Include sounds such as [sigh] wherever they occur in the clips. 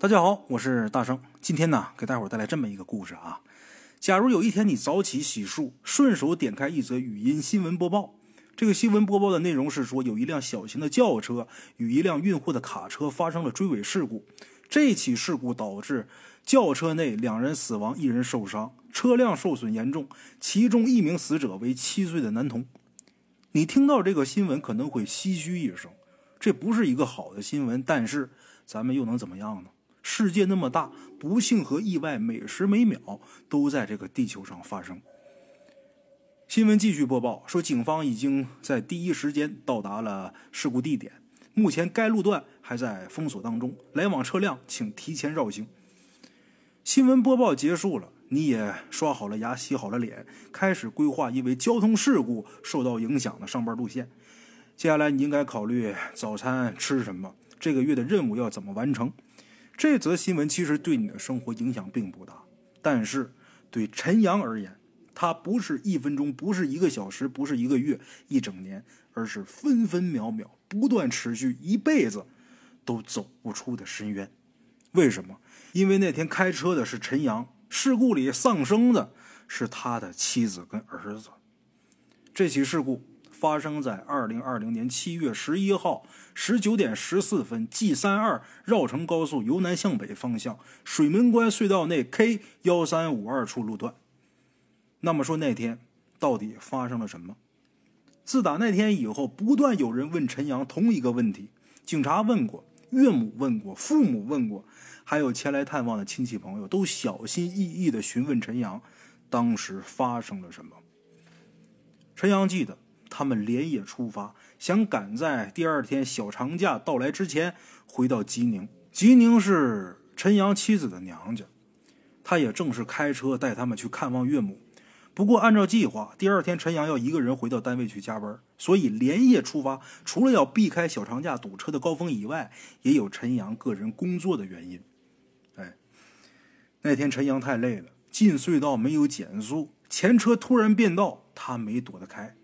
大家好，我是大圣。今天呢，给大伙儿带来这么一个故事啊。假如有一天你早起洗漱，顺手点开一则语音新闻播报，这个新闻播报的内容是说，有一辆小型的轿车与一辆运货的卡车发生了追尾事故。这起事故导致轿车内两人死亡，一人受伤，车辆受损严重，其中一名死者为七岁的男童。你听到这个新闻可能会唏嘘一声，这不是一个好的新闻，但是咱们又能怎么样呢？世界那么大，不幸和意外每时每秒都在这个地球上发生。新闻继续播报说，警方已经在第一时间到达了事故地点，目前该路段还在封锁当中，来往车辆请提前绕行。新闻播报结束了，你也刷好了牙、洗好了脸，开始规划因为交通事故受到影响的上班路线。接下来你应该考虑早餐吃什么，这个月的任务要怎么完成。这则新闻其实对你的生活影响并不大，但是对陈阳而言，他不是一分钟，不是一个小时，不是一个月、一整年，而是分分秒秒不断持续，一辈子都走不出的深渊。为什么？因为那天开车的是陈阳，事故里丧生的是他的妻子跟儿子。这起事故。发生在二零二零年七月十一号十九点十四分，G 三二绕城高速由南向北方向水门关隧道内 K 幺三五二处路段。那么说那天到底发生了什么？自打那天以后，不断有人问陈阳同一个问题，警察问过，岳母问过，父母问过，还有前来探望的亲戚朋友都小心翼翼地询问陈阳，当时发生了什么？陈阳记得。他们连夜出发，想赶在第二天小长假到来之前回到吉宁。吉宁是陈阳妻子的娘家，他也正式开车带他们去看望岳母。不过，按照计划，第二天陈阳要一个人回到单位去加班，所以连夜出发。除了要避开小长假堵车的高峰以外，也有陈阳个人工作的原因。哎，那天陈阳太累了，进隧道没有减速，前车突然变道，他没躲得开。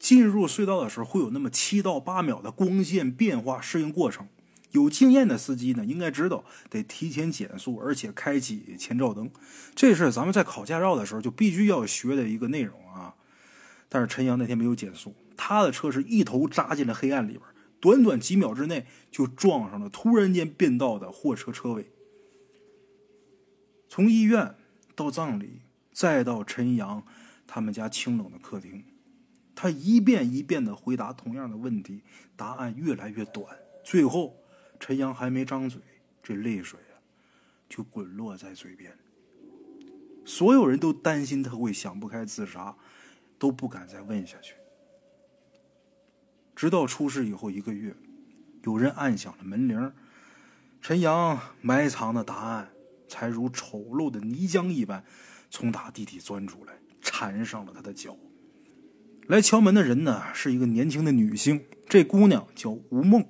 进入隧道的时候，会有那么七到八秒的光线变化适应过程。有经验的司机呢，应该知道得提前减速，而且开启前照灯。这是咱们在考驾照的时候就必须要学的一个内容啊。但是陈阳那天没有减速，他的车是一头扎进了黑暗里边，短短几秒之内就撞上了突然间变道的货车车尾。从医院到葬礼，再到陈阳他们家清冷的客厅。他一遍一遍的回答同样的问题，答案越来越短。最后，陈阳还没张嘴，这泪水啊，就滚落在嘴边。所有人都担心他会想不开自杀，都不敢再问下去。直到出事以后一个月，有人按响了门铃，陈阳埋藏的答案才如丑陋的泥浆一般，从打地底钻出来，缠上了他的脚。来敲门的人呢，是一个年轻的女性，这姑娘叫吴梦，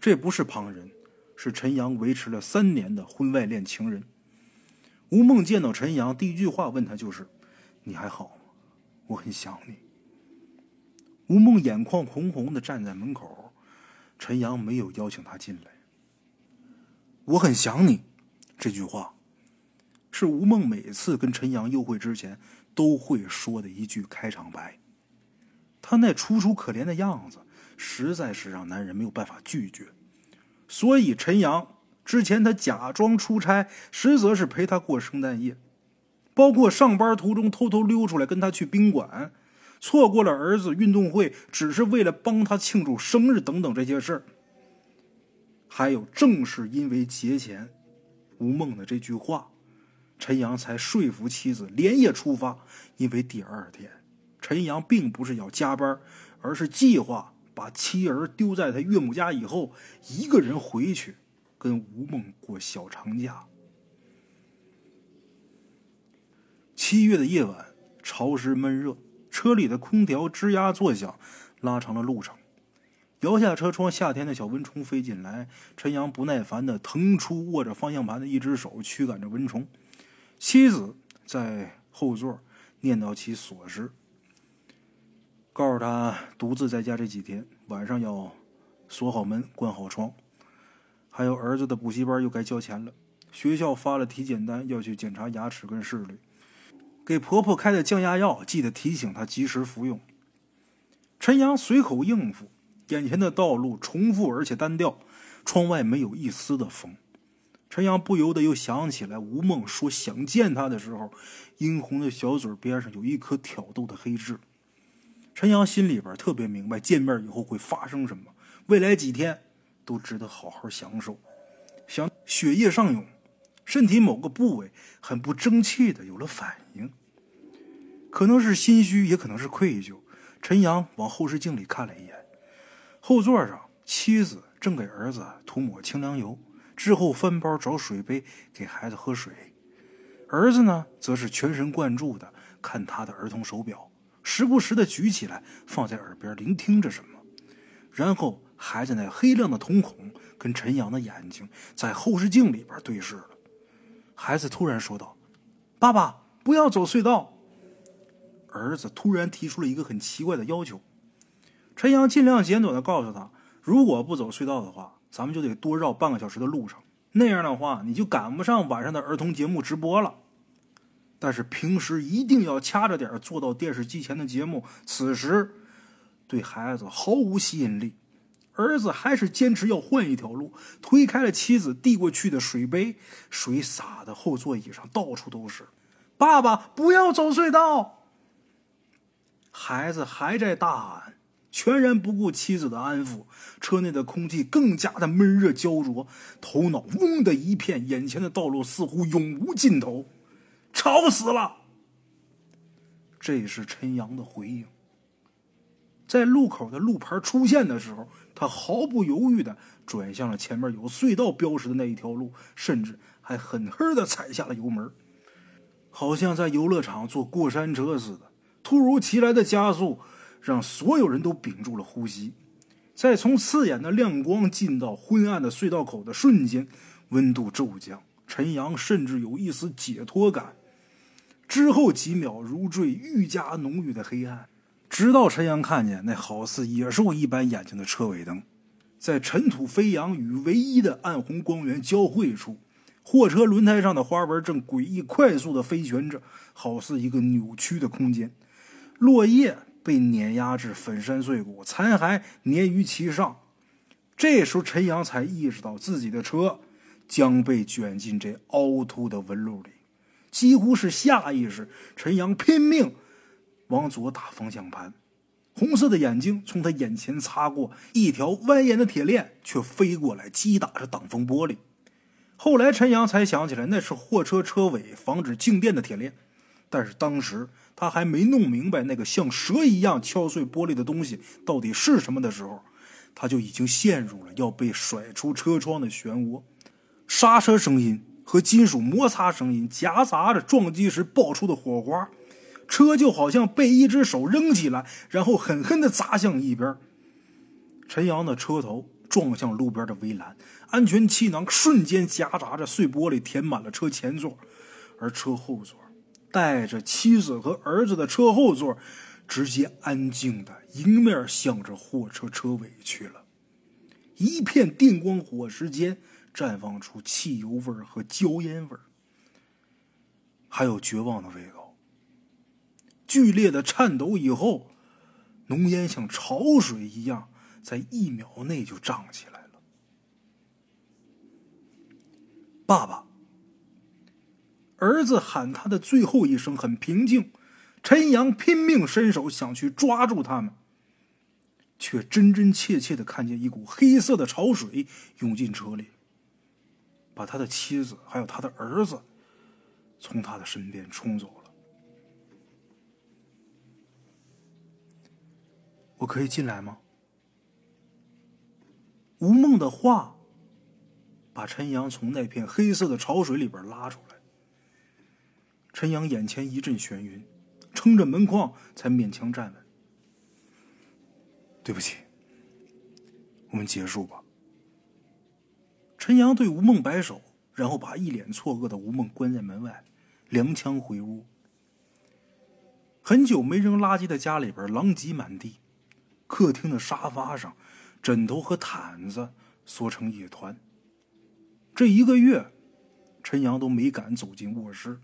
这不是旁人，是陈阳维持了三年的婚外恋情人。吴梦见到陈阳，第一句话问他就是：“你还好吗？我很想你。”吴梦眼眶红红的站在门口，陈阳没有邀请她进来。我很想你，这句话是吴梦每次跟陈阳幽会之前都会说的一句开场白。他那楚楚可怜的样子，实在是让男人没有办法拒绝。所以陈阳之前他假装出差，实则是陪他过圣诞夜，包括上班途中偷偷溜出来跟他去宾馆，错过了儿子运动会，只是为了帮他庆祝生日等等这些事儿。还有，正是因为节前吴梦的这句话，陈阳才说服妻子连夜出发，因为第二天。陈阳并不是要加班，而是计划把妻儿丢在他岳母家以后，一个人回去跟吴梦过小长假。七月的夜晚，潮湿闷热，车里的空调吱呀作响，拉长了路程。摇下车窗，夏天的小蚊虫飞进来，陈阳不耐烦的腾出握着方向盘的一只手，驱赶着蚊虫。妻子在后座念叨起琐事。告诉他，独自在家这几天，晚上要锁好门、关好窗。还有儿子的补习班又该交钱了，学校发了体检单，要去检查牙齿跟视力。给婆婆开的降压药，记得提醒她及时服用。陈阳随口应付，眼前的道路重复而且单调，窗外没有一丝的风。陈阳不由得又想起来吴梦说想见他的时候，殷红的小嘴边上有一颗挑逗的黑痣。陈阳心里边特别明白，见面以后会发生什么，未来几天都值得好好享受。想血液上涌，身体某个部位很不争气的有了反应，可能是心虚，也可能是愧疚。陈阳往后视镜里看了一眼，后座上妻子正给儿子涂抹清凉油。之后翻包找水杯给孩子喝水，儿子呢，则是全神贯注的看他的儿童手表，时不时的举起来放在耳边聆听着什么。然后孩子那黑亮的瞳孔跟陈阳的眼睛在后视镜里边对视了。孩子突然说道：“爸爸，不要走隧道。”儿子突然提出了一个很奇怪的要求。陈阳尽量简短的告诉他：“如果不走隧道的话。”咱们就得多绕半个小时的路程，那样的话你就赶不上晚上的儿童节目直播了。但是平时一定要掐着点儿坐到电视机前的节目，此时对孩子毫无吸引力。儿子还是坚持要换一条路，推开了妻子递过去的水杯，水洒的后座椅上到处都是。爸爸，不要走隧道！孩子还在大喊。全然不顾妻子的安抚，车内的空气更加的闷热焦灼，头脑嗡的一片，眼前的道路似乎永无尽头，吵死了。这是陈阳的回应。在路口的路牌出现的时候，他毫不犹豫的转向了前面有隧道标识的那一条路，甚至还狠狠的踩下了油门，好像在游乐场坐过山车似的。突如其来的加速。让所有人都屏住了呼吸，在从刺眼的亮光进到昏暗的隧道口的瞬间，温度骤降，陈阳甚至有一丝解脱感。之后几秒如坠愈加浓郁的黑暗，直到陈阳看见那好似野兽一般眼睛的车尾灯，在尘土飞扬与唯一的暗红光源交汇处，货车轮胎上的花纹正诡异快速的飞旋着，好似一个扭曲的空间，落叶。被碾压至粉身碎骨，残骸粘于其上。这时候，陈阳才意识到自己的车将被卷进这凹凸的纹路里。几乎是下意识，陈阳拼命往左打方向盘。红色的眼睛从他眼前擦过，一条蜿蜒的铁链却飞过来击打着挡风玻璃。后来，陈阳才想起来，那是货车车尾防止静电的铁链。但是当时。他还没弄明白那个像蛇一样敲碎玻璃的东西到底是什么的时候，他就已经陷入了要被甩出车窗的漩涡。刹车声音和金属摩擦声音夹杂着撞击时爆出的火花，车就好像被一只手扔起来，然后狠狠地砸向一边。陈阳的车头撞向路边的围栏，安全气囊瞬间夹杂着碎玻璃填满了车前座，而车后座。带着妻子和儿子的车后座，直接安静的迎面向着货车车尾去了。一片电光火石间，绽放出汽油味和焦烟味还有绝望的味道。剧烈的颤抖以后，浓烟像潮水一样，在一秒内就涨起来了。爸爸。儿子喊他的最后一声很平静，陈阳拼命伸手想去抓住他们，却真真切切的看见一股黑色的潮水涌进车里，把他的妻子还有他的儿子从他的身边冲走了。我可以进来吗？吴梦的话把陈阳从那片黑色的潮水里边拉出来。陈阳眼前一阵眩晕，撑着门框才勉强站稳。对不起，我们结束吧。陈阳对吴梦摆手，然后把一脸错愕的吴梦关在门外，踉跄回屋。很久没扔垃圾的家里边狼藉满地，客厅的沙发上，枕头和毯子缩成一团，这一个月，陈阳都没敢走进卧室，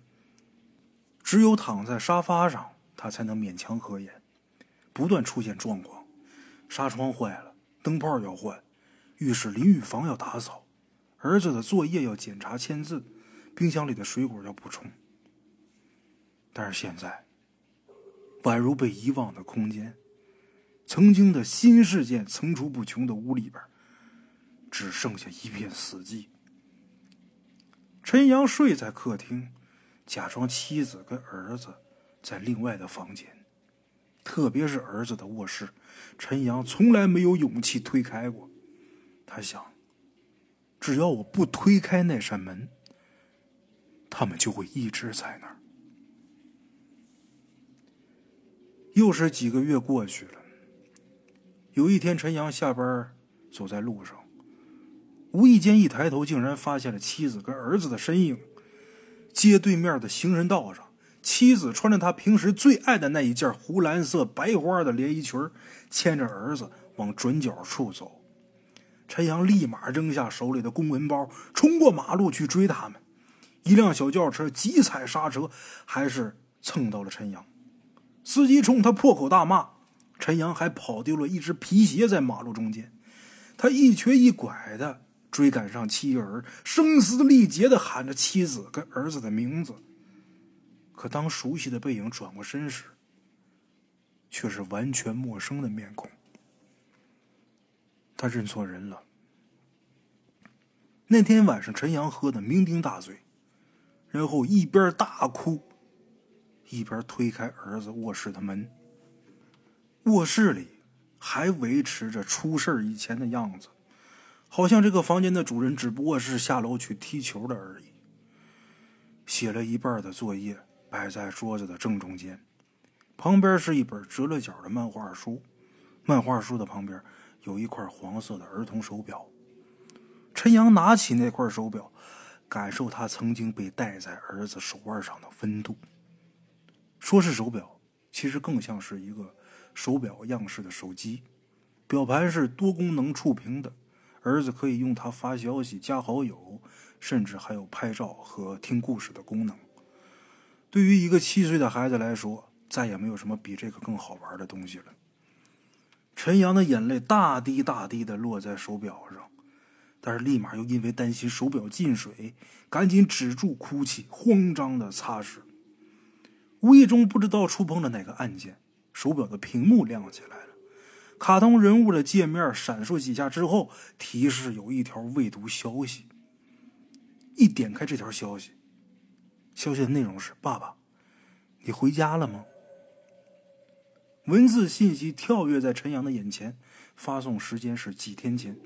只有躺在沙发上，他才能勉强合眼。不断出现状况，纱窗坏了，灯泡要换，浴室淋浴房要打扫，儿子的作业要检查签字，冰箱里的水果要补充。但是现在，宛如被遗忘的空间，曾经的新事件层出不穷的屋里边，只剩下一片死寂。陈阳睡在客厅，假装妻子跟儿子在另外的房间，特别是儿子的卧室，陈阳从来没有勇气推开过。他想，只要我不推开那扇门，他们就会一直在那儿。又是几个月过去了。有一天，陈阳下班走在路上，无意间一抬头，竟然发现了妻子跟儿子的身影。街对面的行人道上，妻子穿着他平时最爱的那一件湖蓝色白花的连衣裙，牵着儿子往转角处走。陈阳立马扔下手里的公文包，冲过马路去追他们。一辆小轿车急踩刹车，还是蹭到了陈阳。司机冲他破口大骂，陈阳还跑丢了一只皮鞋在马路中间。他一瘸一拐的追赶上妻儿，声嘶力竭的喊着妻子跟儿子的名字。可当熟悉的背影转过身时，却是完全陌生的面孔。他认错人了。那天晚上，陈阳喝的酩酊大醉，然后一边大哭。一边推开儿子卧室的门，卧室里还维持着出事以前的样子，好像这个房间的主人只不过是下楼去踢球的而已。写了一半的作业摆在桌子的正中间，旁边是一本折了角的漫画书，漫画书的旁边有一块黄色的儿童手表。陈阳拿起那块手表，感受他曾经被戴在儿子手腕上的温度。说是手表，其实更像是一个手表样式的手机。表盘是多功能触屏的，儿子可以用它发消息、加好友，甚至还有拍照和听故事的功能。对于一个七岁的孩子来说，再也没有什么比这个更好玩的东西了。陈阳的眼泪大滴大滴的落在手表上，但是立马又因为担心手表进水，赶紧止住哭泣，慌张的擦拭。无意中不知道触碰了哪个按键，手表的屏幕亮起来了，卡通人物的界面闪烁几下之后，提示有一条未读消息。一点开这条消息，消息的内容是：“爸爸，你回家了吗？”文字信息跳跃在陈阳的眼前，发送时间是几天前。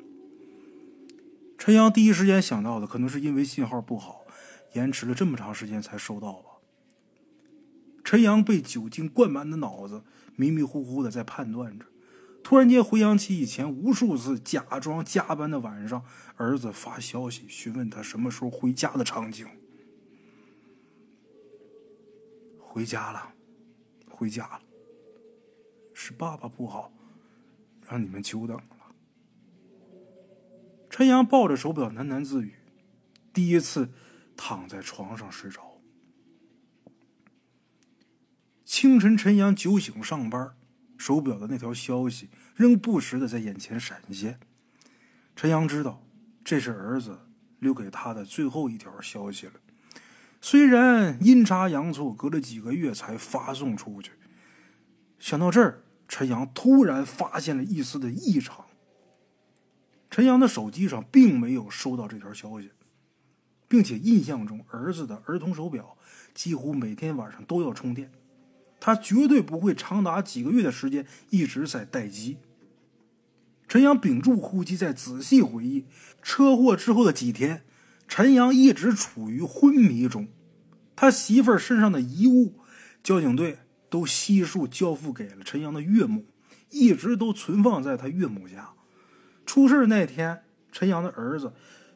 陈阳第一时间想到的，可能是因为信号不好，延迟了这么长时间才收到吧。陈阳被酒精灌满的脑子，迷迷糊糊的在判断着，突然间回想起以前无数次假装加班的晚上，儿子发消息询问他什么时候回家的场景。回家了，回家了，是爸爸不好，让你们久等了。陈阳抱着手表喃喃自语，第一次躺在床上睡着。清晨，陈阳酒醒上班，手表的那条消息仍不时的在眼前闪现。陈阳知道，这是儿子留给他的最后一条消息了。虽然阴差阳错，隔了几个月才发送出去。想到这儿，陈阳突然发现了一丝的异常。陈阳的手机上并没有收到这条消息，并且印象中儿子的儿童手表几乎每天晚上都要充电。他绝对不会长达几个月的时间一直在待机。陈阳屏住呼吸，在仔细回忆车祸之后的几天，陈阳一直处于昏迷中。他媳妇儿身上的遗物，交警队都悉数交付给了陈阳的岳母，一直都存放在他岳母家。出事那天，陈阳的儿子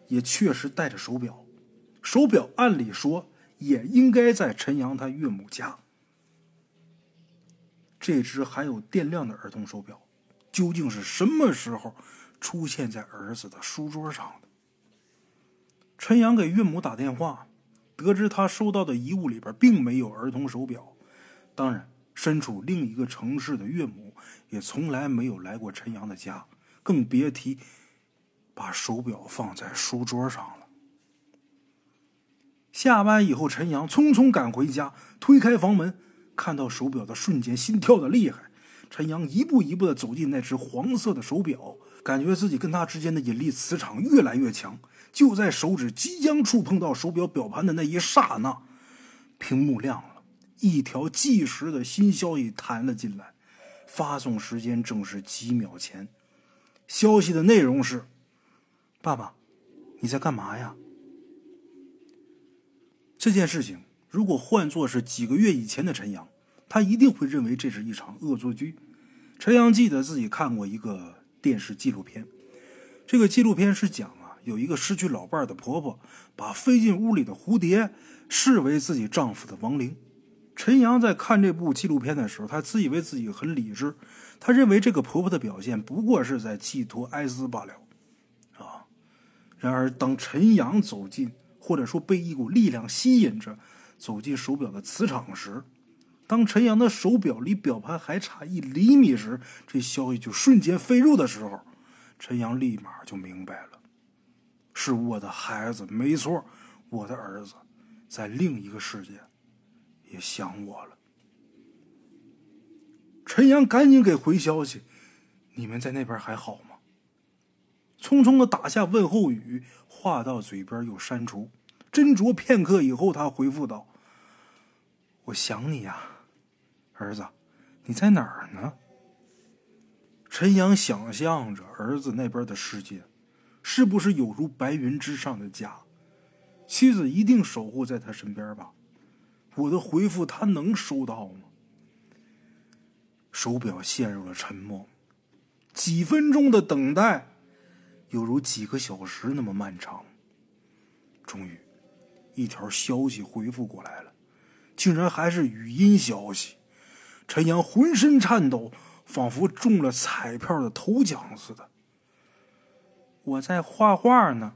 也确实带着手表，手表按理说也应该在陈阳他岳母家。这只还有电量的儿童手表，究竟是什么时候出现在儿子的书桌上的？陈阳给岳母打电话，得知他收到的遗物里边并没有儿童手表。当然，身处另一个城市的岳母也从来没有来过陈阳的家，更别提把手表放在书桌上了。下班以后，陈阳匆匆赶回家，推开房门，看到手表的瞬间，心跳的厉害。陈阳一步一步的走进那只黄色的手表，感觉自己跟他之间的引力磁场越来越强。就在手指即将触碰到手表表盘的那一刹那，屏幕亮了，一条计时的新消息弹了进来，发送时间正是几秒前。消息的内容是：“爸爸，你在干嘛呀？”这件事情如果换作是几个月以前的陈阳，他一定会认为这是一场恶作剧。陈阳记得自己看过一个电视纪录片，这个纪录片是讲啊，有一个失去老伴的婆婆，把飞进屋里的蝴蝶视为自己丈夫的亡灵。陈阳在看这部纪录片的时候，他自以为自己很理智，他认为这个婆婆的表现不过是在寄托哀思罢了，啊。然而，当陈阳走进，或者说被一股力量吸引着走进手表的磁场时，当陈阳的手表离表盘还差一厘米时，这消息就瞬间飞入的时候，陈阳立马就明白了，是我的孩子，没错，我的儿子，在另一个世界也想我了。陈阳赶紧给回消息：“你们在那边还好吗？”匆匆的打下问候语。话到嘴边又删除，斟酌片刻以后，他回复道：“我想你呀，儿子，你在哪儿呢？”陈阳想象着儿子那边的世界，是不是有如白云之上的家？妻子一定守护在他身边吧？我的回复他能收到吗？手表陷入了沉默，几分钟的等待。犹如几个小时那么漫长。终于，一条消息回复过来了，竟然还是语音消息。陈阳浑身颤抖，仿佛中了彩票的头奖似的。我在画画呢。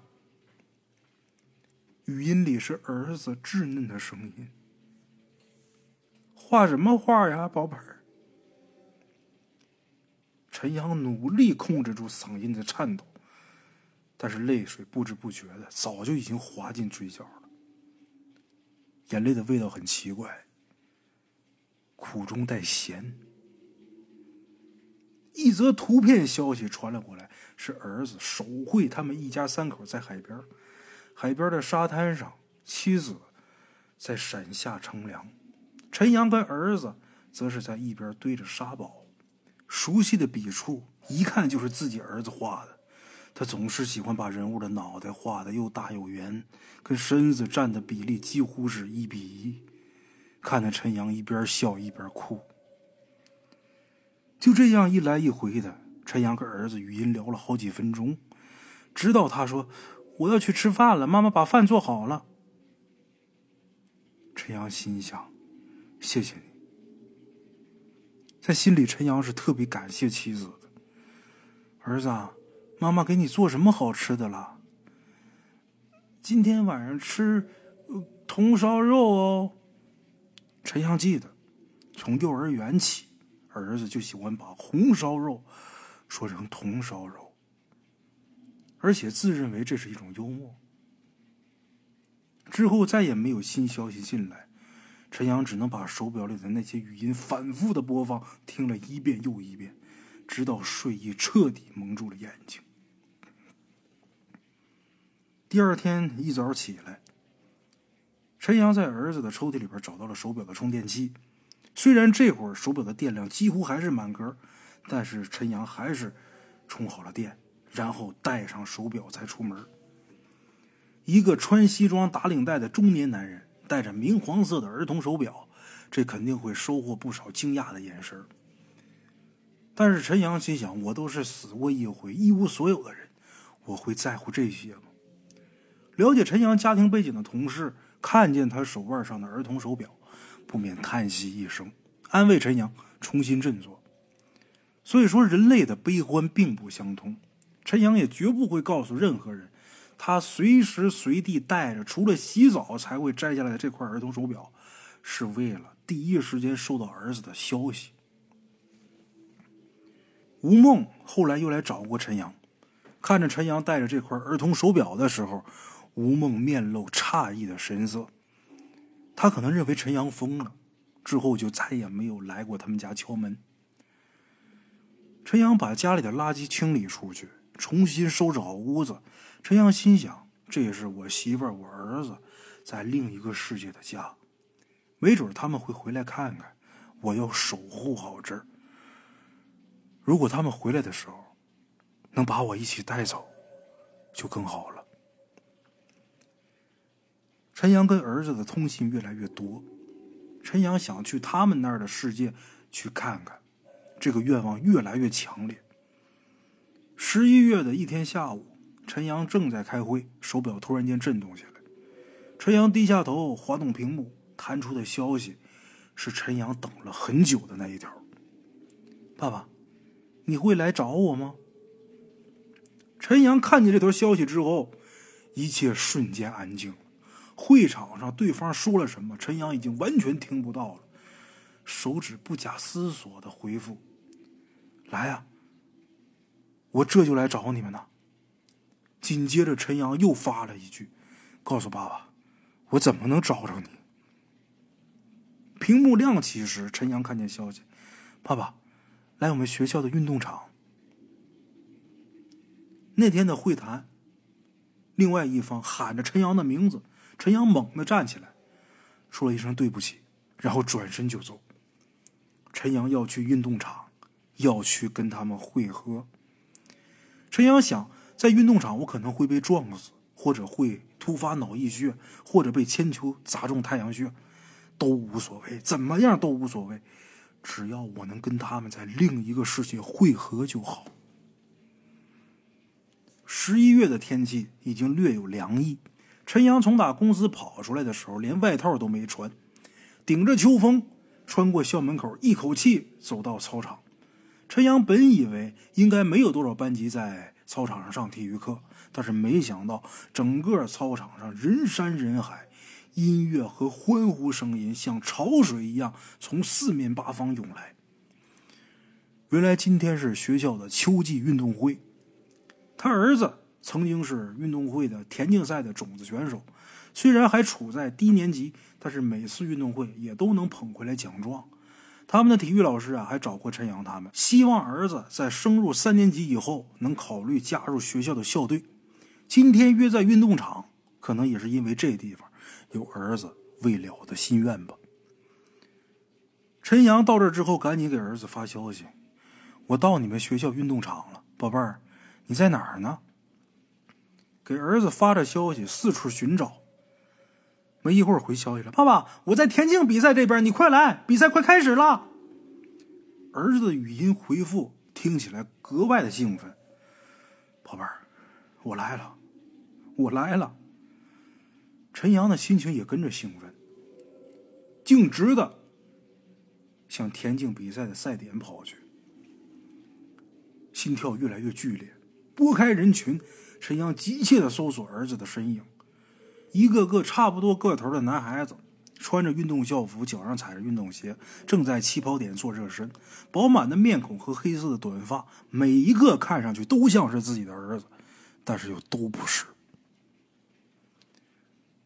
语音里是儿子稚嫩的声音。画什么画呀，宝贝儿？陈阳努力控制住嗓音的颤抖。但是泪水不知不觉的早就已经滑进嘴角了，眼泪的味道很奇怪，苦中带咸。一则图片消息传了过来，是儿子手绘他们一家三口在海边，海边的沙滩上，妻子在伞下乘凉，陈阳跟儿子则是在一边堆着沙堡，熟悉的笔触，一看就是自己儿子画的。他总是喜欢把人物的脑袋画的又大又圆，跟身子占的比例几乎是一比一。看着陈阳一边笑一边哭。就这样一来一回的，陈阳跟儿子语音聊了好几分钟，直到他说：“我要去吃饭了，妈妈把饭做好了。”陈阳心想：“谢谢你。”在心里，陈阳是特别感谢妻子的，儿子。妈妈给你做什么好吃的了？今天晚上吃呃铜烧肉哦。陈阳记得，从幼儿园起，儿子就喜欢把红烧肉说成铜烧肉，而且自认为这是一种幽默。之后再也没有新消息进来，陈阳只能把手表里的那些语音反复的播放，听了一遍又一遍，直到睡意彻底蒙住了眼睛。第二天一早起来，陈阳在儿子的抽屉里边找到了手表的充电器。虽然这会儿手表的电量几乎还是满格，但是陈阳还是充好了电，然后带上手表才出门。一个穿西装打领带的中年男人戴着明黄色的儿童手表，这肯定会收获不少惊讶的眼神。但是陈阳心想：我都是死过一回、一无所有的人，我会在乎这些吗？了解陈阳家庭背景的同事看见他手腕上的儿童手表，不免叹息一声，安慰陈阳重新振作。所以说，人类的悲欢并不相通。陈阳也绝不会告诉任何人，他随时随地带着，除了洗澡才会摘下来的这块儿童手表，是为了第一时间收到儿子的消息。吴梦后来又来找过陈阳，看着陈阳带着这块儿童手表的时候，吴梦面露诧异的神色。他可能认为陈阳疯了，之后就再也没有来过他们家敲门。陈阳把家里的垃圾清理出去，重新收拾好屋子。陈阳心想：“这也是我媳妇儿、我儿子在另一个世界的家，没准他们会回来看看。我要守护好这儿。如果他们回来的时候能把我一起带走，就更好了。”陈阳跟儿子的通信越来越多，陈阳想去他们那儿的世界去看看，这个愿望越来越强烈。十一月的一天下午，陈阳正在开会，手表突然间震动起来。陈阳低下头，滑动屏幕，弹出的消息是陈阳等了很久的那一条：“爸爸，你会来找我吗？”陈阳看见这条消息之后，一切瞬间安静。会场上，对方说了什么，陈阳已经完全听不到了。手指不假思索的回复：“来呀，我这就来找你们呢。”紧接着，陈阳又发了一句：“告诉爸爸，我怎么能找着你？”屏幕亮起时，陈阳看见消息：“爸爸，来我们学校的运动场。”那天的会谈，另外一方喊着陈阳的名字。陈阳猛地站起来，说了一声对不起，然后转身就走。陈阳要去运动场，要去跟他们会合。陈阳想，在运动场我可能会被撞死，或者会突发脑溢血，或者被铅球砸中太阳穴，都无所谓，怎么样都无所谓，只要我能跟他们在另一个世界会合就好。十一月的天气已经略有凉意。陈阳从打公司跑出来的时候，连外套都没穿，顶着秋风穿过校门口，一口气走到操场。陈阳本以为应该没有多少班级在操场上上体育课，但是没想到整个操场上人山人海，音乐和欢呼声音像潮水一样从四面八方涌来。原来今天是学校的秋季运动会，他儿子。曾经是运动会的田径赛的种子选手，虽然还处在低年级，但是每次运动会也都能捧回来奖状。他们的体育老师啊，还找过陈阳他们，希望儿子在升入三年级以后能考虑加入学校的校队。今天约在运动场，可能也是因为这地方有儿子未了的心愿吧。陈阳到这之后，赶紧给儿子发消息：“我到你们学校运动场了，宝贝儿，你在哪儿呢？”给儿子发着消息，四处寻找。没一会儿回消息了：“爸爸，我在田径比赛这边，你快来，比赛快开始了。”儿子的语音回复听起来格外的兴奋：“宝贝儿，我来了，我来了。”陈阳的心情也跟着兴奋，径直的向田径比赛的赛点跑去，心跳越来越剧烈，拨开人群。陈阳急切的搜索儿子的身影，一个个差不多个头的男孩子，穿着运动校服，脚上踩着运动鞋，正在起跑点做热身。饱满的面孔和黑色的短发，每一个看上去都像是自己的儿子，但是又都不是。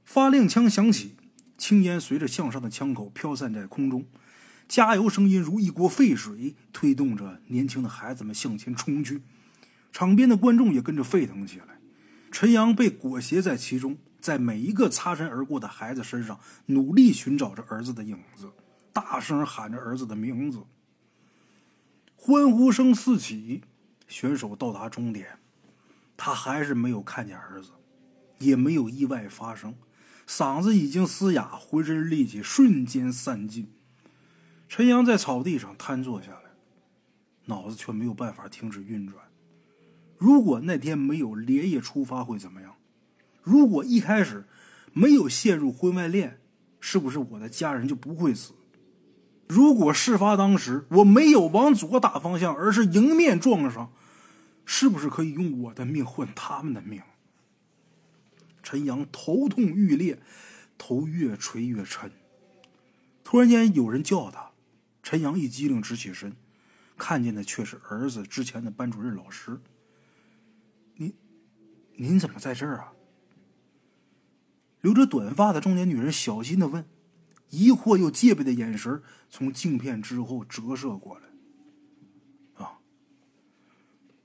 发令枪响起，青烟随着向上的枪口飘散在空中，加油声音如一锅沸水，推动着年轻的孩子们向前冲去。场边的观众也跟着沸腾起来，陈阳被裹挟在其中，在每一个擦身而过的孩子身上努力寻找着儿子的影子，大声喊着儿子的名字。欢呼声四起，选手到达终点，他还是没有看见儿子，也没有意外发生，嗓子已经嘶哑，浑身力气瞬间散尽。陈阳在草地上瘫坐下来，脑子却没有办法停止运转。如果那天没有连夜出发会怎么样？如果一开始没有陷入婚外恋，是不是我的家人就不会死？如果事发当时我没有往左打方向，而是迎面撞上，是不是可以用我的命换他们的命？陈阳头痛欲裂，头越垂越沉。突然间有人叫他，陈阳一激灵直起身，看见的却是儿子之前的班主任老师。您，您怎么在这儿啊？留着短发的中年女人小心的问，疑惑又戒备的眼神从镜片之后折射过来。啊，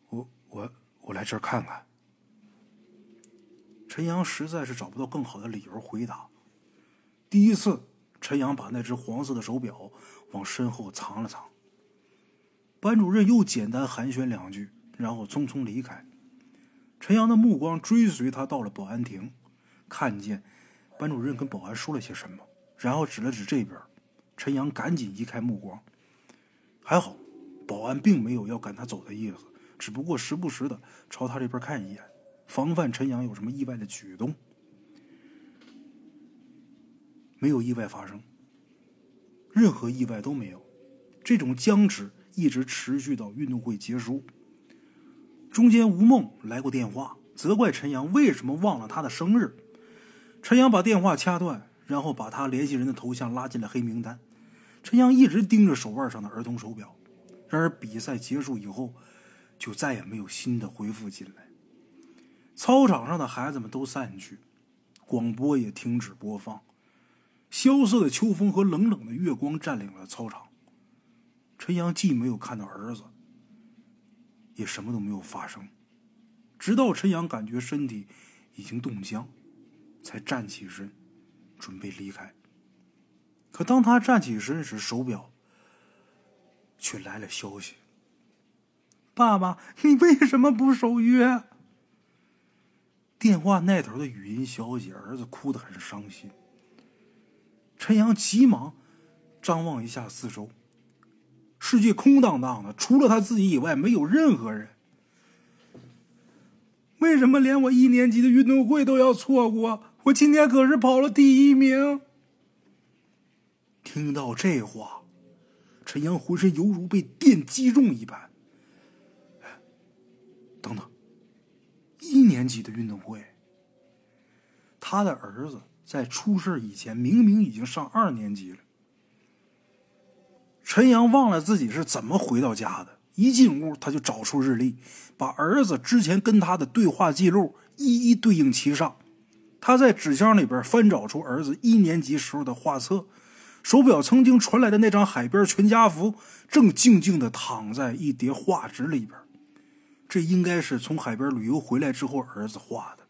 我我我来这儿看看。陈阳实在是找不到更好的理由回答。第一次，陈阳把那只黄色的手表往身后藏了藏。班主任又简单寒暄两句，然后匆匆离开。陈阳的目光追随他到了保安亭，看见班主任跟保安说了些什么，然后指了指这边。陈阳赶紧移开目光。还好，保安并没有要赶他走的意思，只不过时不时的朝他这边看一眼。防范陈阳有什么意外的举动，没有意外发生，任何意外都没有。这种僵持一直持续到运动会结束。中间吴梦来过电话，责怪陈阳为什么忘了他的生日。陈阳把电话掐断，然后把他联系人的头像拉进了黑名单。陈阳一直盯着手腕上的儿童手表，然而比赛结束以后，就再也没有新的回复进来。操场上的孩子们都散去，广播也停止播放。萧瑟的秋风和冷冷的月光占领了操场。陈阳既没有看到儿子，也什么都没有发生，直到陈阳感觉身体已经冻僵，才站起身，准备离开。可当他站起身时，手表却来了消息：“爸爸，你为什么不守约？”电话那头的语音消息，儿子哭得很伤心。陈阳急忙张望一下四周，世界空荡荡的，除了他自己以外，没有任何人。为什么连我一年级的运动会都要错过？我今天可是跑了第一名。听到这话，陈阳浑身犹如被电击中一般。等等。一年级的运动会，他的儿子在出事以前明明已经上二年级了。陈阳忘了自己是怎么回到家的，一进屋他就找出日历，把儿子之前跟他的对话记录一一对应齐上。他在纸箱里边翻找出儿子一年级时候的画册，手表曾经传来的那张海边全家福，正静静的躺在一叠画纸里边。这应该是从海边旅游回来之后儿子画的。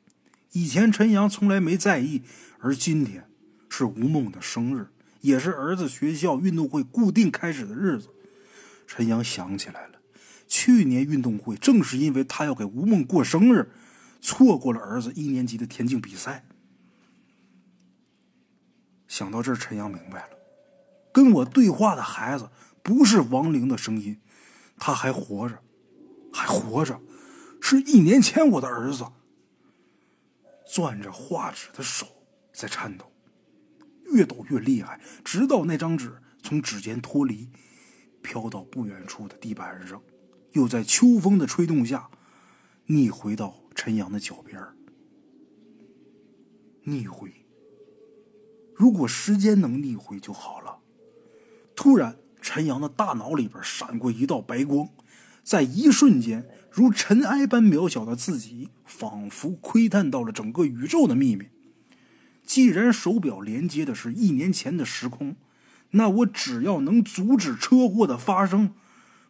以前陈阳从来没在意，而今天是吴梦的生日，也是儿子学校运动会固定开始的日子。陈阳想起来了，去年运动会正是因为他要给吴梦过生日，错过了儿子一年级的田径比赛。想到这儿，陈阳明白了，跟我对话的孩子不是亡灵的声音，他还活着。还活着，是一年前我的儿子。攥着画纸的手在颤抖，越抖越厉害，直到那张纸从指尖脱离，飘到不远处的地板上，又在秋风的吹动下逆回到陈阳的脚边逆回，如果时间能逆回就好了。突然，陈阳的大脑里边闪过一道白光。在一瞬间，如尘埃般渺小的自己，仿佛窥探到了整个宇宙的秘密。既然手表连接的是一年前的时空，那我只要能阻止车祸的发生，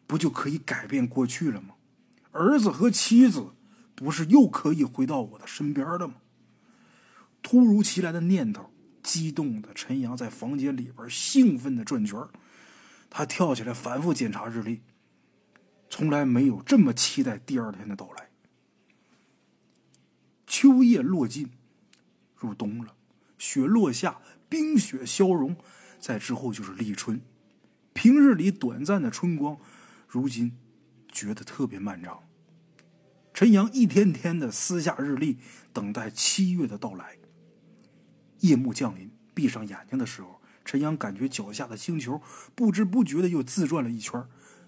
不就可以改变过去了吗？儿子和妻子不是又可以回到我的身边了吗？突如其来的念头激动的陈阳在房间里边兴奋的转圈他跳起来反复检查日历。从来没有这么期待第二天的到来。秋叶落尽，入冬了，雪落下，冰雪消融，在之后就是立春。平日里短暂的春光，如今觉得特别漫长。陈阳一天天的撕下日历，等待七月的到来。夜幕降临，闭上眼睛的时候，陈阳感觉脚下的星球不知不觉的又自转了一圈。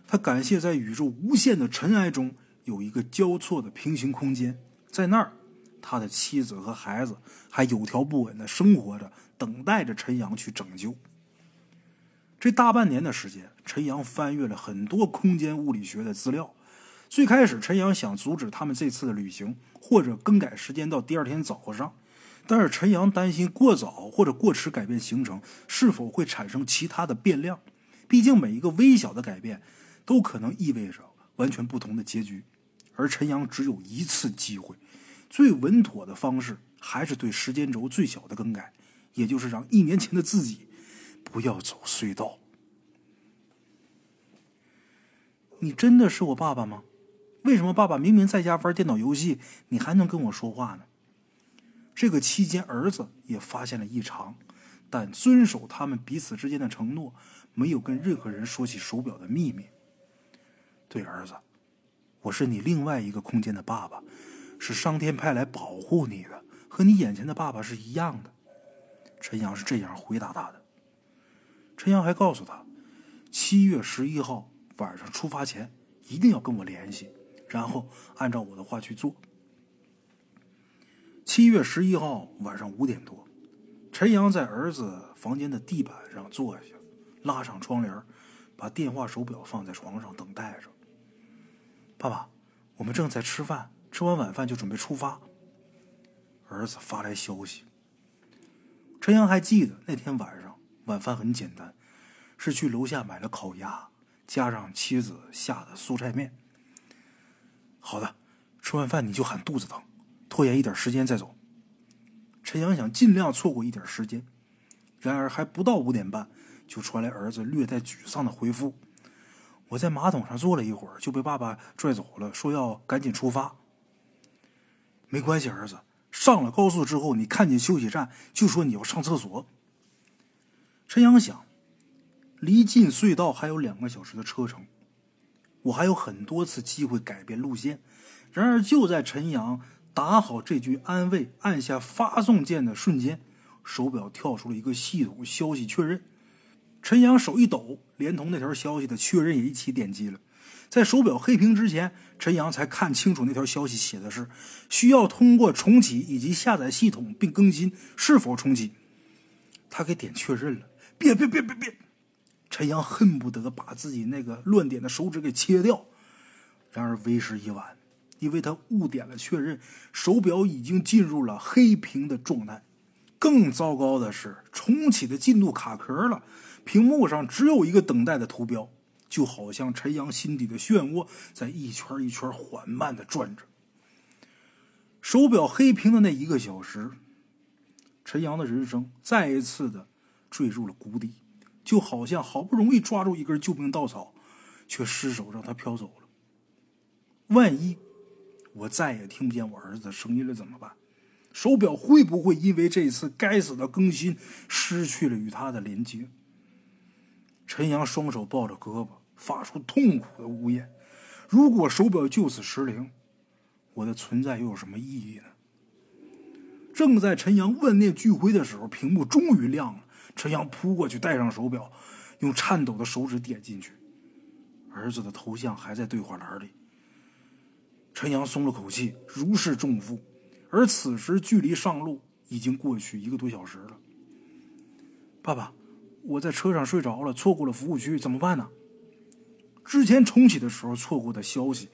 他感谢在宇宙无限的尘埃中有一个交错的平行空间，在那儿，他的妻子和孩子还有条不紊的生活着，等待着陈阳去拯救。这大半年的时间，陈阳翻阅了很多空间物理学的资料。最开始，陈阳想阻止他们这次的旅行，或者更改时间到第二天早上。但是陈阳担心过早或者过迟改变行程是否会产生其他的变量。毕竟每一个微小的改变，都可能意味着完全不同的结局。而陈阳只有一次机会，最稳妥的方式还是对时间轴最小的更改，也就是让一年前的自己不要走隧道。你真的是我爸爸吗？为什么爸爸明明在家玩电脑游戏，你还能跟我说话呢？这个期间，儿子也发现了异常，但遵守他们彼此之间的承诺，没有跟任何人说起手表的秘密。对，儿子。我是你另外一个空间的爸爸，是上天派来保护你的，和你眼前的爸爸是一样的。陈阳是这样回答他的。陈阳还告诉他，七月十一号晚上出发前一定要跟我联系，然后按照我的话去做。七月十一号晚上五点多，陈阳在儿子房间的地板上坐下，拉上窗帘，把电话手表放在床上等待着。爸爸，我们正在吃饭，吃完晚饭就准备出发。儿子发来消息。陈阳还记得那天晚上晚饭很简单，是去楼下买了烤鸭，加上妻子下的蔬菜面。好的，吃完饭你就喊肚子疼，拖延一点时间再走。陈阳想尽量错过一点时间，然而还不到五点半，就传来儿子略带沮丧的回复。我在马桶上坐了一会儿，就被爸爸拽走了，说要赶紧出发。没关系，儿子，上了高速之后，你看见休息站就说你要上厕所。陈阳想，离进隧道还有两个小时的车程，我还有很多次机会改变路线。然而，就在陈阳打好这句安慰、按下发送键的瞬间，手表跳出了一个系统消息确认。陈阳手一抖，连同那条消息的确认也一起点击了。在手表黑屏之前，陈阳才看清楚那条消息写的是需要通过重启以及下载系统并更新是否重启。他给点确认了。别别别别别！陈阳恨不得把自己那个乱点的手指给切掉。然而为时已晚，因为他误点了确认，手表已经进入了黑屏的状态。更糟糕的是，重启的进度卡壳了。屏幕上只有一个等待的图标，就好像陈阳心底的漩涡在一圈一圈缓慢的转着。手表黑屏的那一个小时，陈阳的人生再一次的坠入了谷底，就好像好不容易抓住一根救命稻草，却失手让它飘走了。万一我再也听不见我儿子的声音了怎么办？手表会不会因为这次该死的更新失去了与他的连接？陈阳双手抱着胳膊，发出痛苦的呜咽。如果手表就此失灵，我的存在又有什么意义呢？正在陈阳万念俱灰的时候，屏幕终于亮了。陈阳扑过去，戴上手表，用颤抖的手指点进去，儿子的头像还在对话栏里。陈阳松了口气，如释重负。而此时，距离上路已经过去一个多小时了。爸爸。我在车上睡着了，错过了服务区，怎么办呢？之前重启的时候错过的消息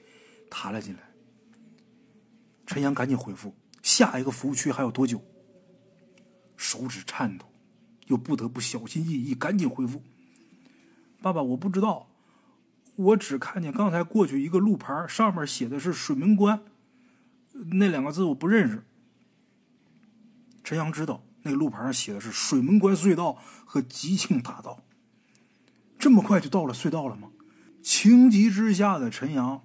弹了进来。陈阳赶紧回复：“下一个服务区还有多久？”手指颤抖，又不得不小心翼翼，赶紧回复：“爸爸，我不知道，我只看见刚才过去一个路牌，上面写的是水门关，那两个字我不认识。”陈阳知道。那路牌上写的是水门关隧道和吉庆大道。这么快就到了隧道了吗？情急之下的陈阳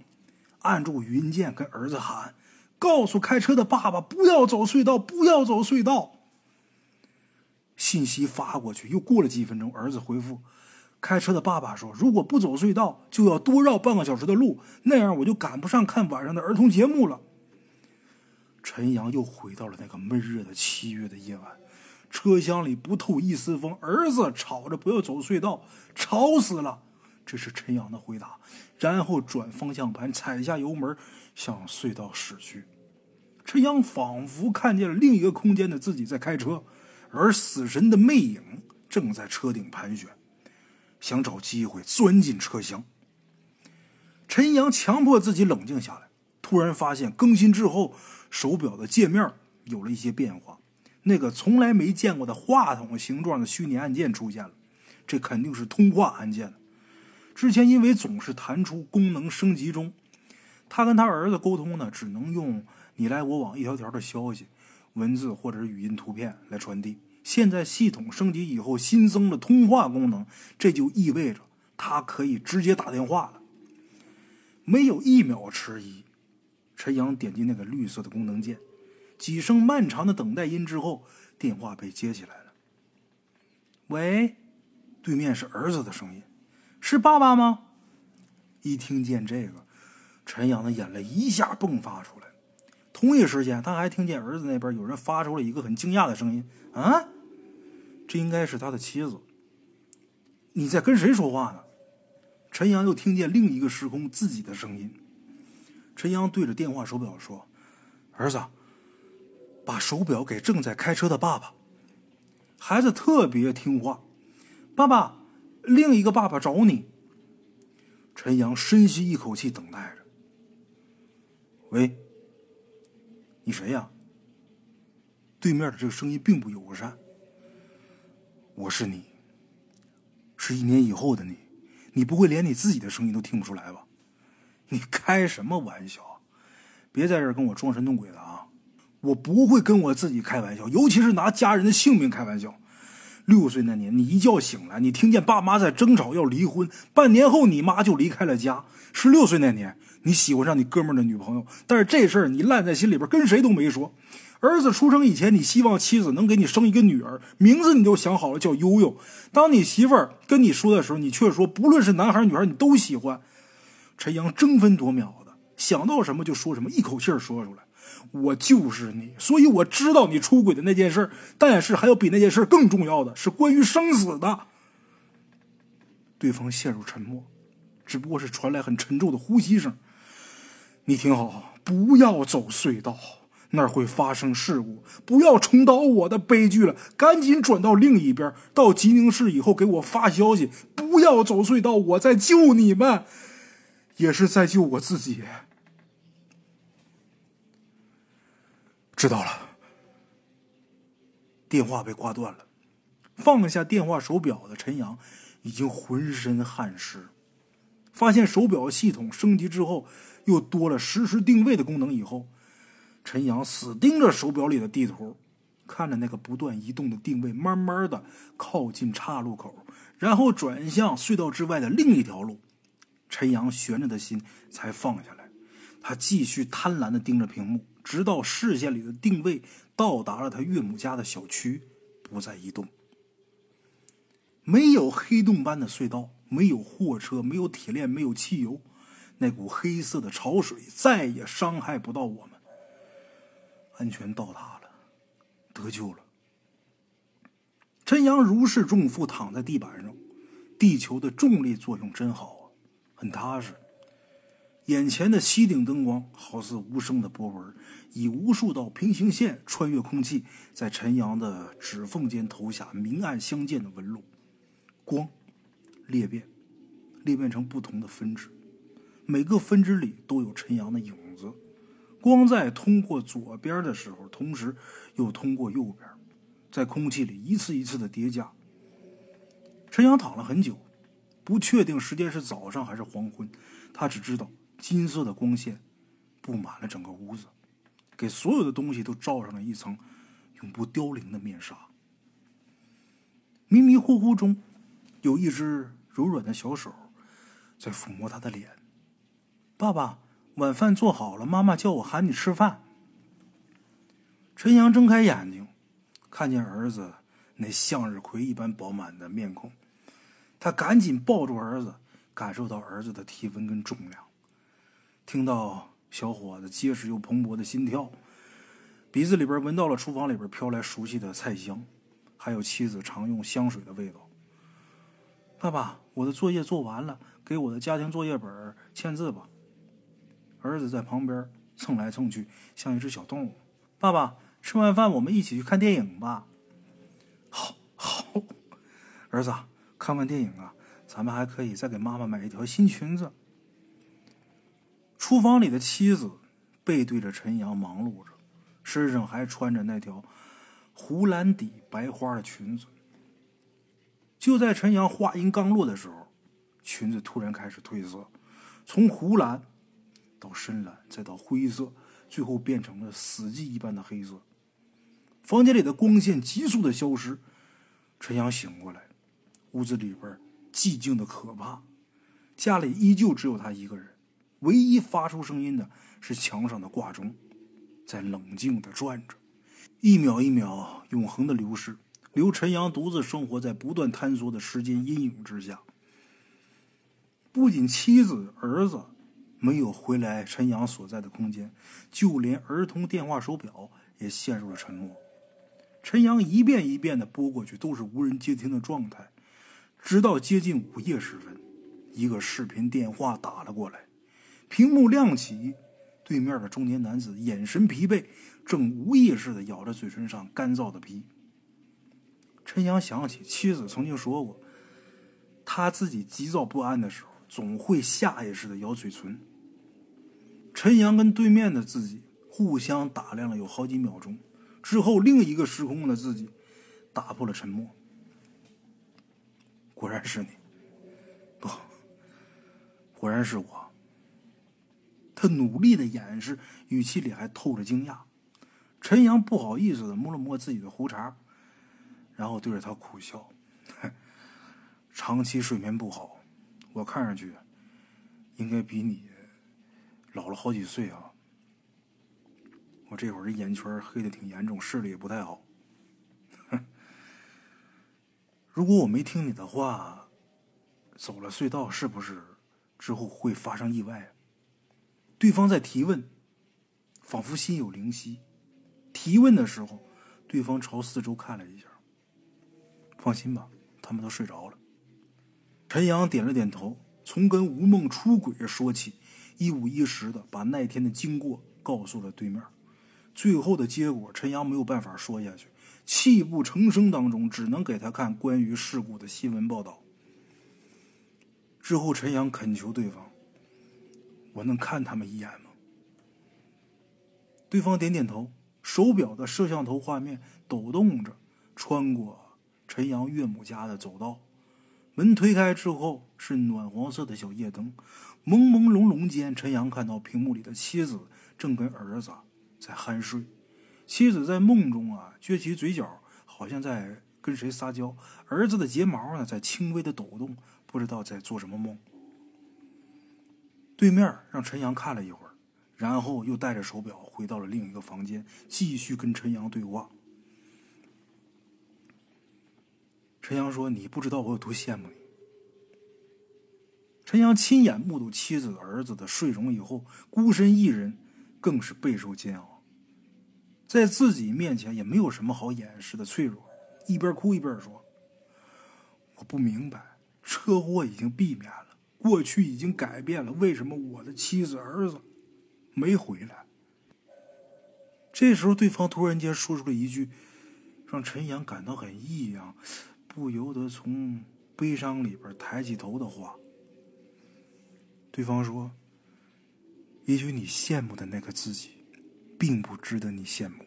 按住语音键跟儿子喊：“告诉开车的爸爸不要走隧道，不要走隧道。”信息发过去，又过了几分钟，儿子回复：“开车的爸爸说，如果不走隧道，就要多绕半个小时的路，那样我就赶不上看晚上的儿童节目了。”陈阳又回到了那个闷热的七月的夜晚。车厢里不透一丝风，儿子吵着不要走隧道，吵死了。这是陈阳的回答，然后转方向盘，踩下油门，向隧道驶去。陈阳仿佛看见了另一个空间的自己在开车，而死神的魅影正在车顶盘旋，想找机会钻进车厢。陈阳强迫自己冷静下来，突然发现更新之后手表的界面有了一些变化，那个从来没见过的话筒形状的虚拟按键出现了，这肯定是通话按键。之前因为总是弹出功能升级中，他跟他儿子沟通呢，只能用你来我往一条条的消息，文字或者是语音图片来传递。现在系统升级以后新增了通话功能，这就意味着他可以直接打电话了。没有一秒迟疑，陈阳点击那个绿色的功能键，几声漫长的等待音之后，电话被接起来了。喂，对面是儿子的声音。是爸爸吗？一听见这个，陈阳的眼泪一下迸发出来。同一时间，他还听见儿子那边有人发出了一个很惊讶的声音：“啊，这应该是他的妻子。”你在跟谁说话呢？陈阳又听见另一个时空自己的声音。陈阳对着电话手表说：“儿子，把手表给正在开车的爸爸。”孩子特别听话，爸爸。另一个爸爸找你。陈阳深吸一口气，等待着。喂，你谁呀？对面的这个声音并不友善。我是你，是一年以后的你。你不会连你自己的声音都听不出来吧？你开什么玩笑？别在这儿跟我装神弄鬼的啊！我不会跟我自己开玩笑，尤其是拿家人的性命开玩笑。六岁那年，你一觉醒来，你听见爸妈在争吵要离婚。半年后，你妈就离开了家。十六岁那年，你喜欢上你哥们儿的女朋友，但是这事儿你烂在心里边，跟谁都没说。儿子出生以前，你希望妻子能给你生一个女儿，名字你就想好了，叫悠悠。当你媳妇儿跟你说的时候，你却说不论是男孩女孩，你都喜欢。陈阳争分夺秒的想到什么就说什么，一口气说出来。我就是你，所以我知道你出轨的那件事但是还有比那件事更重要的是关于生死的。对方陷入沉默，只不过是传来很沉重的呼吸声。你听好，不要走隧道，那儿会发生事故。不要重蹈我的悲剧了，赶紧转到另一边。到吉宁市以后给我发消息。不要走隧道，我在救你们，也是在救我自己。知道了。电话被挂断了，放下电话手表的陈阳已经浑身汗湿。发现手表系统升级之后，又多了实时定位的功能以后，陈阳死盯着手表里的地图，看着那个不断移动的定位，慢慢的靠近岔路口，然后转向隧道之外的另一条路。陈阳悬着的心才放下来，他继续贪婪的盯着屏幕。直到视线里的定位到达了他岳母家的小区，不再移动。没有黑洞般的隧道，没有货车，没有铁链，没有汽油，那股黑色的潮水再也伤害不到我们。安全到达了，得救了。陈阳如释重负，躺在地板上。地球的重力作用真好啊，很踏实。眼前的吸顶灯光好似无声的波纹，以无数道平行线穿越空气，在陈阳的指缝间投下明暗相间的纹路。光裂变，裂变成不同的分支，每个分支里都有陈阳的影子。光在通过左边的时候，同时又通过右边，在空气里一次一次的叠加。陈阳躺了很久，不确定时间是早上还是黄昏，他只知道。金色的光线布满了整个屋子，给所有的东西都罩上了一层永不凋零的面纱。迷迷糊糊中，有一只柔软的小手在抚摸他的脸。爸爸，晚饭做好了，妈妈叫我喊你吃饭。陈阳睁开眼睛，看见儿子那向日葵一般饱满的面孔，他赶紧抱住儿子，感受到儿子的体温跟重量。听到小伙子结实又蓬勃的心跳，鼻子里边闻到了厨房里边飘来熟悉的菜香，还有妻子常用香水的味道。爸爸，我的作业做完了，给我的家庭作业本签字吧。儿子在旁边蹭来蹭去，像一只小动物。爸爸，吃完饭我们一起去看电影吧。[laughs] 好，好，儿子，看完电影啊，咱们还可以再给妈妈买一条新裙子。厨房里的妻子背对着陈阳忙碌着，身上还穿着那条湖蓝底白花的裙子。就在陈阳话音刚落的时候，裙子突然开始褪色，从湖蓝到深蓝，再到灰色，最后变成了死寂一般的黑色。房间里的光线急速的消失，陈阳醒过来，屋子里边寂静的可怕，家里依旧只有他一个人。唯一发出声音的是墙上的挂钟，在冷静的转着，一秒一秒永恒的流逝，留陈阳独自生活在不断坍缩的时间阴影之下。不仅妻子、儿子没有回来陈阳所在的空间，就连儿童电话手表也陷入了沉默。陈阳一遍一遍的拨过去，都是无人接听的状态，直到接近午夜时分，一个视频电话打了过来。屏幕亮起，对面的中年男子眼神疲惫，正无意识的咬着嘴唇上干燥的皮。陈阳想起妻子曾经说过，他自己急躁不安的时候，总会下意识的咬嘴唇。陈阳跟对面的自己互相打量了有好几秒钟，之后另一个时空的自己打破了沉默。果然是你，不，果然是我。他努力的掩饰，语气里还透着惊讶。陈阳不好意思的摸了摸自己的胡茬，然后对着他苦笑：“ [laughs] 长期睡眠不好，我看上去应该比你老了好几岁啊。我这会儿这眼圈黑的挺严重，视力也不太好。[laughs] 如果我没听你的话，走了隧道，是不是之后会发生意外？”对方在提问，仿佛心有灵犀。提问的时候，对方朝四周看了一下。放心吧，他们都睡着了。陈阳点了点头，从跟吴梦出轨说起，一五一十的把那天的经过告诉了对面。最后的结果，陈阳没有办法说下去，泣不成声当中，只能给他看关于事故的新闻报道。之后，陈阳恳求对方。我能看他们一眼吗？对方点点头，手表的摄像头画面抖动着，穿过陈阳岳母家的走道。门推开之后，是暖黄色的小夜灯。朦朦胧胧间，陈阳看到屏幕里的妻子正跟儿子在酣睡。妻子在梦中啊，撅起嘴角，好像在跟谁撒娇。儿子的睫毛呢，在轻微的抖动，不知道在做什么梦。对面让陈阳看了一会儿，然后又带着手表回到了另一个房间，继续跟陈阳对话。陈阳说：“你不知道我有多羡慕你。”陈阳亲眼目睹妻子、儿子的睡容以后，孤身一人，更是备受煎熬。在自己面前也没有什么好掩饰的脆弱，一边哭一边说：“我不明白，车祸已经避免了。”过去已经改变了，为什么我的妻子儿子没回来？这时候，对方突然间说出了一句让陈阳感到很异样，不由得从悲伤里边抬起头的话。对方说：“也许你羡慕的那个自己，并不值得你羡慕。”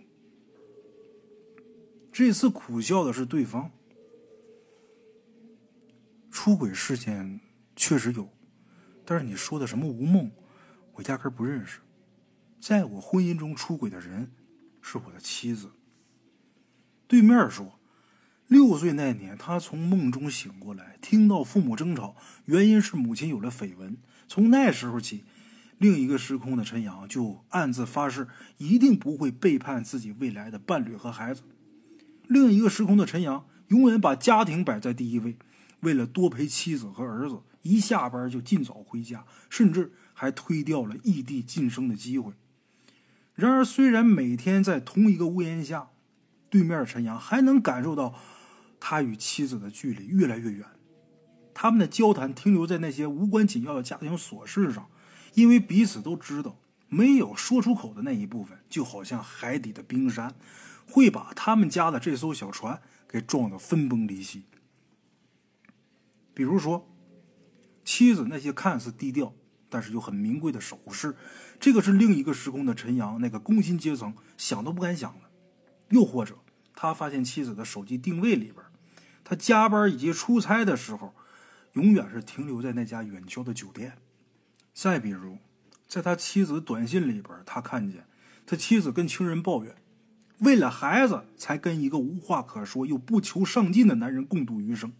这次苦笑的是对方，出轨事件。确实有，但是你说的什么吴梦，我压根不认识。在我婚姻中出轨的人是我的妻子。对面说，六岁那年，他从梦中醒过来，听到父母争吵，原因是母亲有了绯闻。从那时候起，另一个时空的陈阳就暗自发誓，一定不会背叛自己未来的伴侣和孩子。另一个时空的陈阳永远把家庭摆在第一位，为了多陪妻子和儿子。一下班就尽早回家，甚至还推掉了异地晋升的机会。然而，虽然每天在同一个屋檐下，对面陈阳还能感受到他与妻子的距离越来越远。他们的交谈停留在那些无关紧要的家庭琐事上，因为彼此都知道，没有说出口的那一部分，就好像海底的冰山，会把他们家的这艘小船给撞得分崩离析。比如说，妻子那些看似低调，但是又很名贵的首饰，这个是另一个时空的陈阳那个工薪阶层想都不敢想的。又或者，他发现妻子的手机定位里边，他加班以及出差的时候，永远是停留在那家远郊的酒店。再比如，在他妻子短信里边，他看见他妻子跟情人抱怨，为了孩子才跟一个无话可说又不求上进的男人共度余生。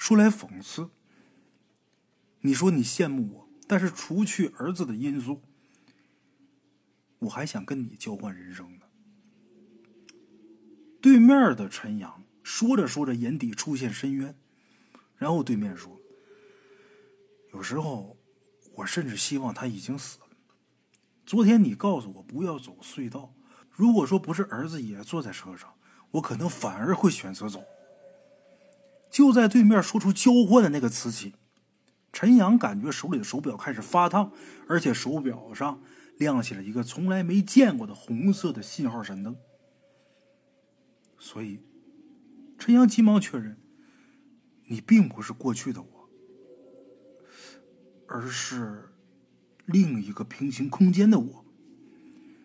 说来讽刺，你说你羡慕我，但是除去儿子的因素，我还想跟你交换人生呢。对面的陈阳说着说着，眼底出现深渊，然后对面说。有时候，我甚至希望他已经死了。昨天你告诉我不要走隧道，如果说不是儿子也坐在车上，我可能反而会选择走。就在对面说出交换的那个词起，陈阳感觉手里的手表开始发烫，而且手表上亮起了一个从来没见过的红色的信号闪灯。所以，陈阳急忙确认：“你并不是过去的我。”而是另一个平行空间的我。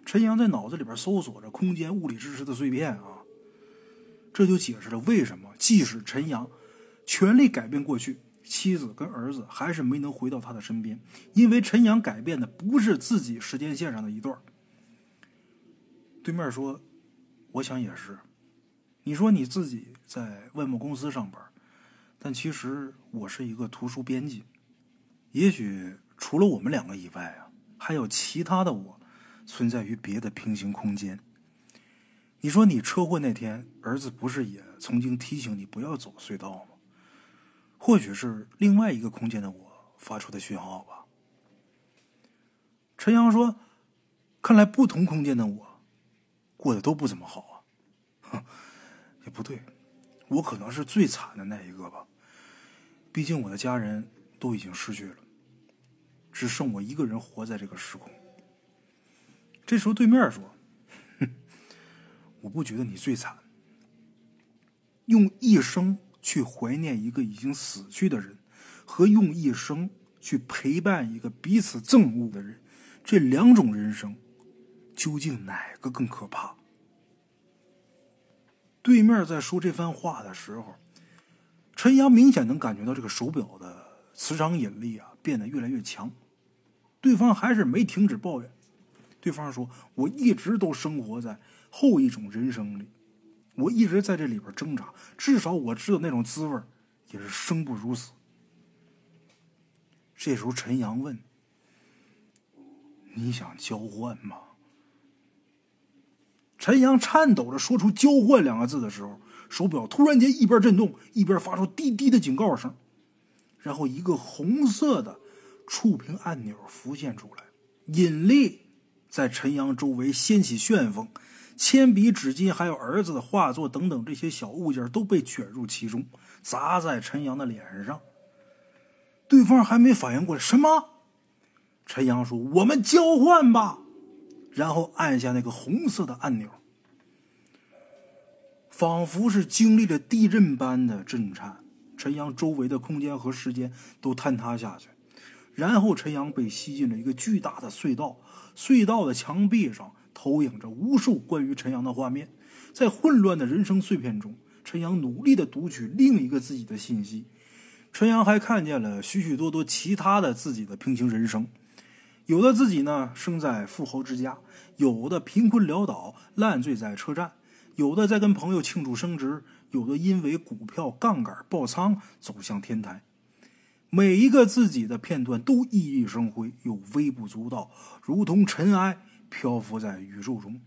陈阳在脑子里边搜索着空间物理知识的碎片啊，这就解释了为什么即使陈阳全力改变过去，妻子跟儿子还是没能回到他的身边，因为陈阳改变的不是自己时间线上的一段。对面说：“我想也是。你说你自己在外贸公司上班，但其实我是一个图书编辑。”也许除了我们两个以外啊，还有其他的我，存在于别的平行空间。你说你车祸那天，儿子不是也曾经提醒你不要走隧道吗？或许是另外一个空间的我发出的讯号吧。陈阳说：“看来不同空间的我，过得都不怎么好啊。”哼，也不对，我可能是最惨的那一个吧。毕竟我的家人都已经失去了。只剩我一个人活在这个时空。这时候，对面说：“，我不觉得你最惨。用一生去怀念一个已经死去的人，和用一生去陪伴一个彼此憎恶的人，这两种人生，究竟哪个更可怕？”对面在说这番话的时候，陈阳明显能感觉到这个手表的磁场引力啊变得越来越强。对方还是没停止抱怨。对方说：“我一直都生活在后一种人生里，我一直在这里边挣扎。至少我知道那种滋味也是生不如死。”这时候，陈阳问：“你想交换吗？”陈阳颤抖着说出“交换”两个字的时候，手表突然间一边震动，一边发出滴滴的警告声，然后一个红色的。触屏按钮浮现出来，引力在陈阳周围掀起旋风，铅笔、纸巾，还有儿子的画作等等这些小物件都被卷入其中，砸在陈阳的脸上。对方还没反应过来，什么？陈阳说：“我们交换吧。”然后按下那个红色的按钮，仿佛是经历了地震般的震颤，陈阳周围的空间和时间都坍塌下去。然后陈阳被吸进了一个巨大的隧道，隧道的墙壁上投影着无数关于陈阳的画面。在混乱的人生碎片中，陈阳努力的读取另一个自己的信息。陈阳还看见了许许多多其他的自己的平行人生，有的自己呢生在富豪之家，有的贫困潦倒烂醉在车站，有的在跟朋友庆祝升职，有的因为股票杠杆爆仓走向天台。每一个自己的片段都熠熠生辉，又微不足道，如同尘埃漂浮在宇宙中。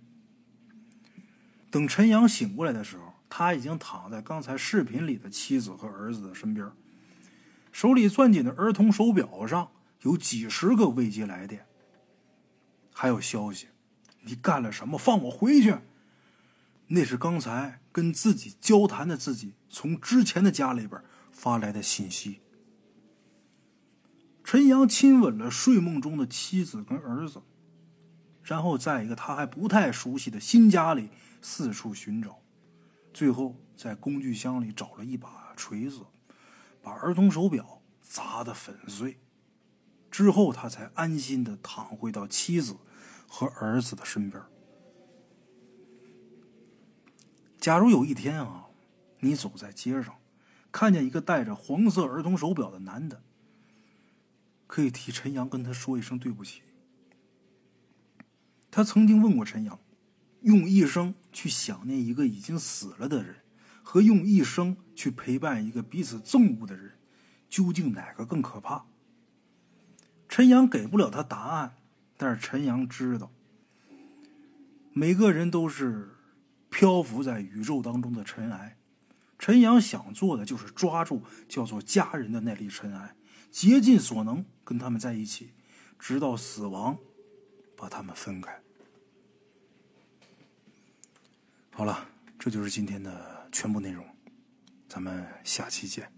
等陈阳醒过来的时候，他已经躺在刚才视频里的妻子和儿子的身边，手里攥紧的儿童手表上有几十个未接来电，还有消息：“你干了什么？放我回去！”那是刚才跟自己交谈的自己从之前的家里边发来的信息。陈阳亲吻了睡梦中的妻子跟儿子，然后在一个他还不太熟悉的新家里四处寻找，最后在工具箱里找了一把锤子，把儿童手表砸得粉碎。之后，他才安心的躺回到妻子和儿子的身边。假如有一天啊，你走在街上，看见一个戴着黄色儿童手表的男的，可以替陈阳跟他说一声对不起。他曾经问过陈阳，用一生去想念一个已经死了的人，和用一生去陪伴一个彼此憎恶的人，究竟哪个更可怕？陈阳给不了他答案，但是陈阳知道，每个人都是漂浮在宇宙当中的尘埃。陈阳想做的就是抓住叫做家人的那粒尘埃，竭尽所能跟他们在一起，直到死亡把他们分开。好了，这就是今天的全部内容，咱们下期见。